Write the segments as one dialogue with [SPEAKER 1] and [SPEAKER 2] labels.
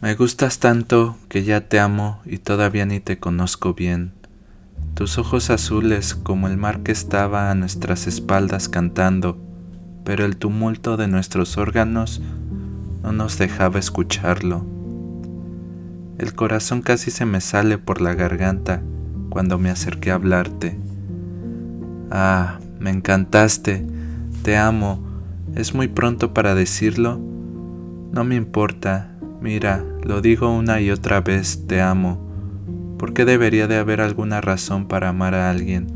[SPEAKER 1] Me gustas tanto que ya te amo y todavía ni te conozco bien. Tus ojos azules como el mar que estaba a nuestras espaldas cantando, pero el tumulto de nuestros órganos no nos dejaba escucharlo. El corazón casi se me sale por la garganta cuando me acerqué a hablarte. Ah, me encantaste, te amo, es muy pronto para decirlo. No me importa, Mira, lo digo una y otra vez, te amo. ¿Por qué debería de haber alguna razón para amar a alguien?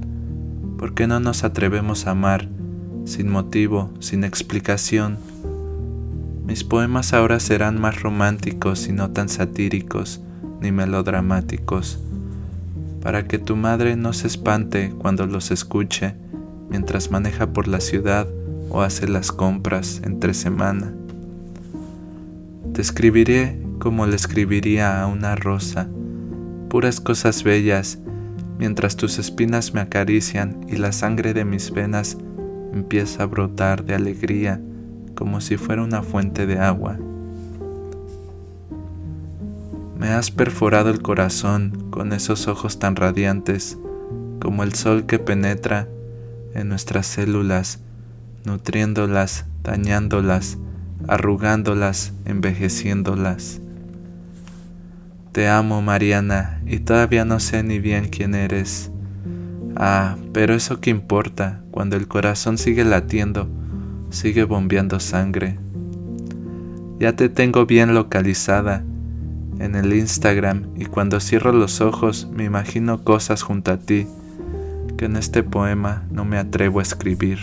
[SPEAKER 1] ¿Por qué no nos atrevemos a amar sin motivo, sin explicación? Mis poemas ahora serán más románticos y no tan satíricos ni melodramáticos, para que tu madre no se espante cuando los escuche mientras maneja por la ciudad o hace las compras entre semana. Te escribiré como le escribiría a una rosa, puras cosas bellas, mientras tus espinas me acarician y la sangre de mis venas empieza a brotar de alegría como si fuera una fuente de agua. Me has perforado el corazón con esos ojos tan radiantes como el sol que penetra en nuestras células, nutriéndolas, dañándolas, arrugándolas, envejeciéndolas. Te amo, Mariana, y todavía no sé ni bien quién eres. Ah, pero eso que importa cuando el corazón sigue latiendo, sigue bombeando sangre. Ya te tengo bien localizada en el Instagram y cuando cierro los ojos me imagino cosas junto a ti que en este poema no me atrevo a escribir.